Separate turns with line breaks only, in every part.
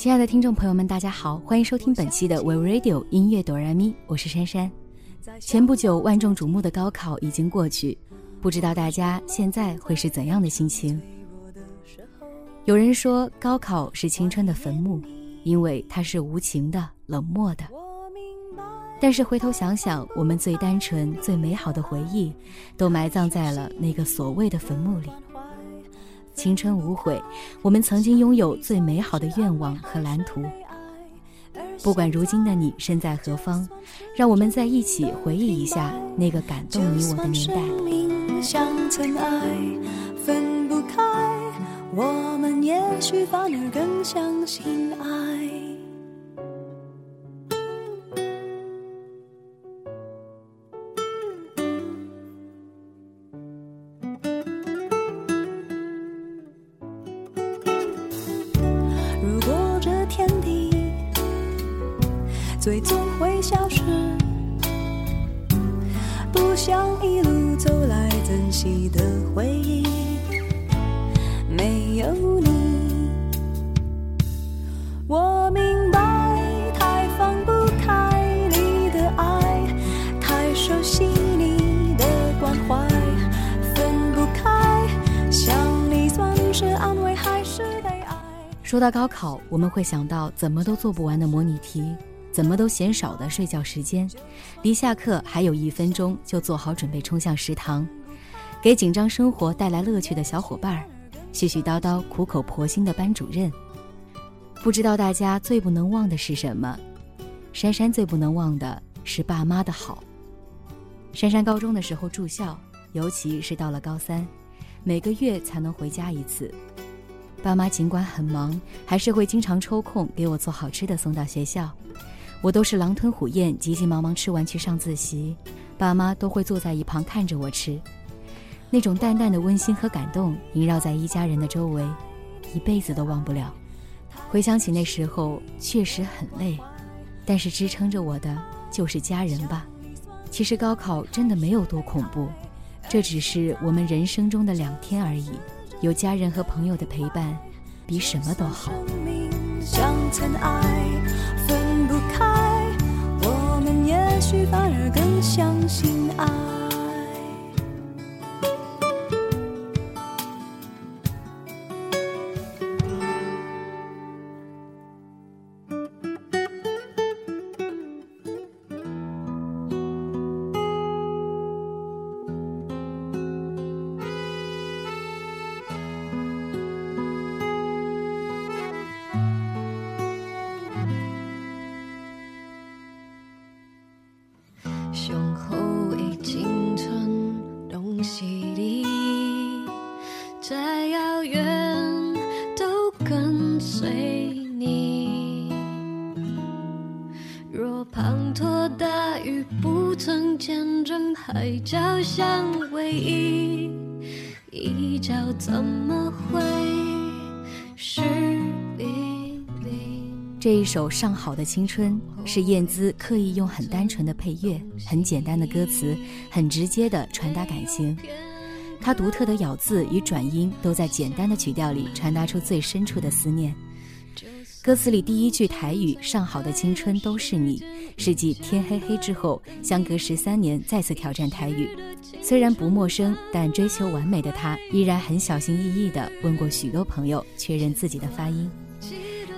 亲爱的听众朋友们，大家好，欢迎收听本期的 We Radio 音乐哆来咪，我是珊珊。前不久万众瞩目的高考已经过去，不知道大家现在会是怎样的心情？有人说高考是青春的坟墓，因为它是无情的、冷漠的。但是回头想想，我们最单纯、最美好的回忆，都埋葬在了那个所谓的坟墓里。青春无悔，我们曾经拥有最美好的愿望和蓝图。不管如今的你身在何方，让我们在一起回忆一下那个感动你我的年代。
分不开，我们也许反而更相信爱。最终会消失，不想一路走来珍惜的回忆，没有你，我明白，太放不开你的爱，太熟悉你的关怀，分不开，想你算是安慰还是悲哀？
说到高考，我们会想到怎么都做不完的模拟题。怎么都嫌少的睡觉时间，离下课还有一分钟就做好准备冲向食堂，给紧张生活带来乐趣的小伙伴儿，絮絮叨叨苦口婆心的班主任。不知道大家最不能忘的是什么？珊珊最不能忘的是爸妈的好。珊珊高中的时候住校，尤其是到了高三，每个月才能回家一次。爸妈尽管很忙，还是会经常抽空给我做好吃的送到学校。我都是狼吞虎咽，急急忙忙吃完去上自习，爸妈都会坐在一旁看着我吃，那种淡淡的温馨和感动萦绕在一家人的周围，一辈子都忘不了。回想起那时候，确实很累，但是支撑着我的就是家人吧。其实高考真的没有多恐怖，这只是我们人生中的两天而已，有家人和朋友的陪伴，比什么都好。
也许反而更相信爱。随你。若滂沱大雨不曾见证海角相偎依，一角怎么会是离离？
这一首《上好的青春》是燕姿刻意用很单纯的配乐、很简单的歌词、很直接的传达感情。她独特的咬字与转音都在简单的曲调里传达出最深处的思念。歌词里第一句台语“上好的青春都是你”，是继天黑黑之后，相隔十三年再次挑战台语。虽然不陌生，但追求完美的他依然很小心翼翼地问过许多朋友，确认自己的发音。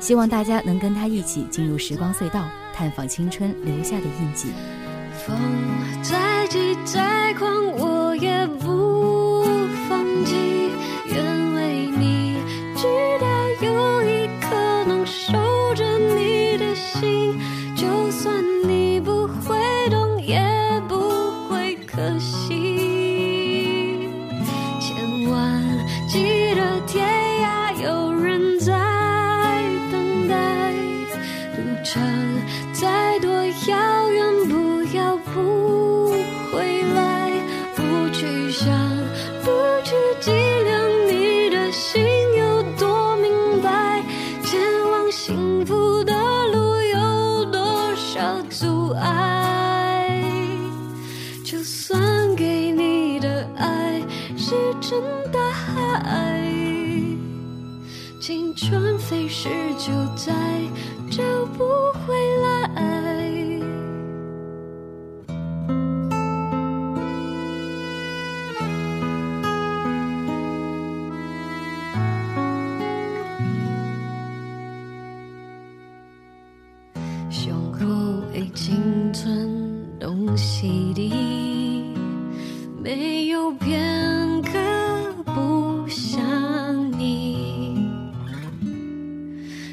希望大家能跟他一起进入时光隧道，探访青春留下的印记。
风再急再狂，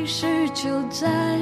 其实就在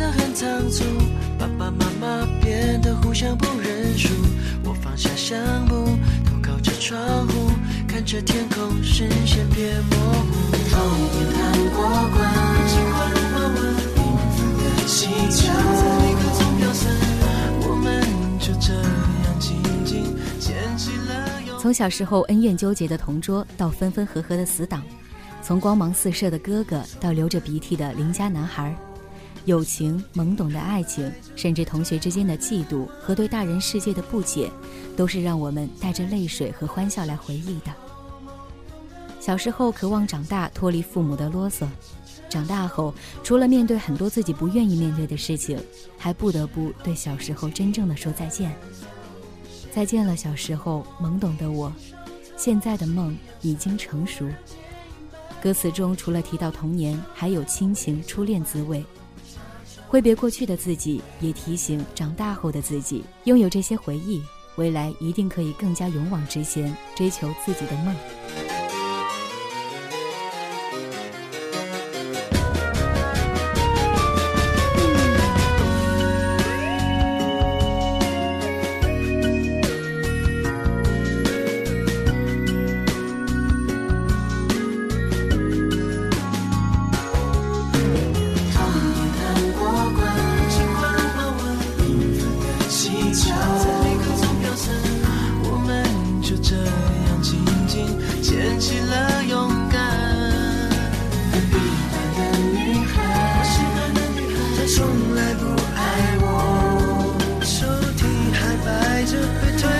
得很仓促，爸爸妈妈变得互相不认输。我放下相簿，头靠着窗户，看着天空，视线变模糊。童年谈过关，进化如花纹，缤纷的气球在离合中飘散，我们就这样静静牵起了。
从小时候恩怨纠结的同桌，到分分合合的死党；从光芒四射的哥哥，到流着鼻涕的邻家男孩。友情、懵懂的爱情，甚至同学之间的嫉妒和对大人世界的不解，都是让我们带着泪水和欢笑来回忆的。小时候渴望长大，脱离父母的啰嗦；长大后，除了面对很多自己不愿意面对的事情，还不得不对小时候真正的说再见。再见了，小时候懵懂的我，现在的梦已经成熟。歌词中除了提到童年，还有亲情、初恋滋味。挥别过去的自己，也提醒长大后的自己，拥有这些回忆，未来一定可以更加勇往直前，追求自己的梦。
摆着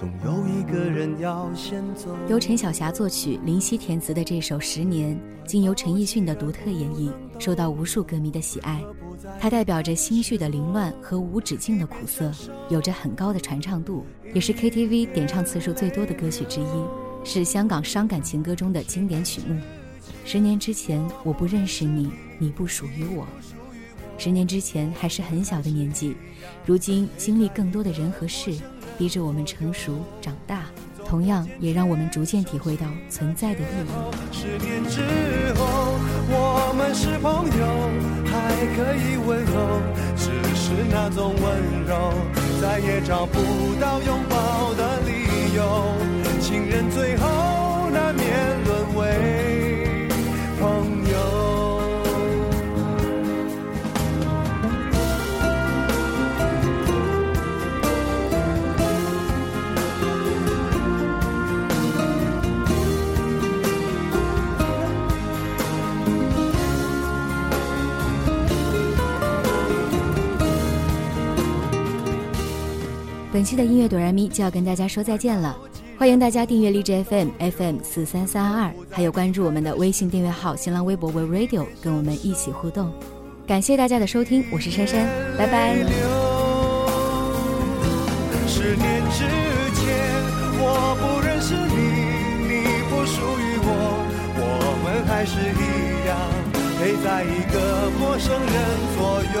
总有一个人要先走。
由陈小霞作曲、林夕填词的这首《十年》，经由陈奕迅的独特演绎，受到无数歌迷的喜爱。它代表着心绪的凌乱和无止境的苦涩，有着很高的传唱度，也是 KTV 点唱次数最多的歌曲之一，是香港伤感情歌中的经典曲目。十年之前，我不认识你，你不属于我。十年之前还是很小的年纪，如今经历更多的人和事，逼着我们成熟长大，同样也让我们逐渐体会到存在的意义。
十年之后，我们是朋友，还可以问候，只是那种温柔，再也找不到拥抱的理由。情人最后
本期的音乐哆来咪就要跟大家说再见了，欢迎大家订阅荔枝 FM FM 四三三二，还有关注我们的微信订阅号、新浪微博 We Radio，跟我们一起互动。感谢大家的收听，我是珊珊，拜拜。
十年之前，我不认识你，你不属于我，我们还是一样陪在一个陌生人左右，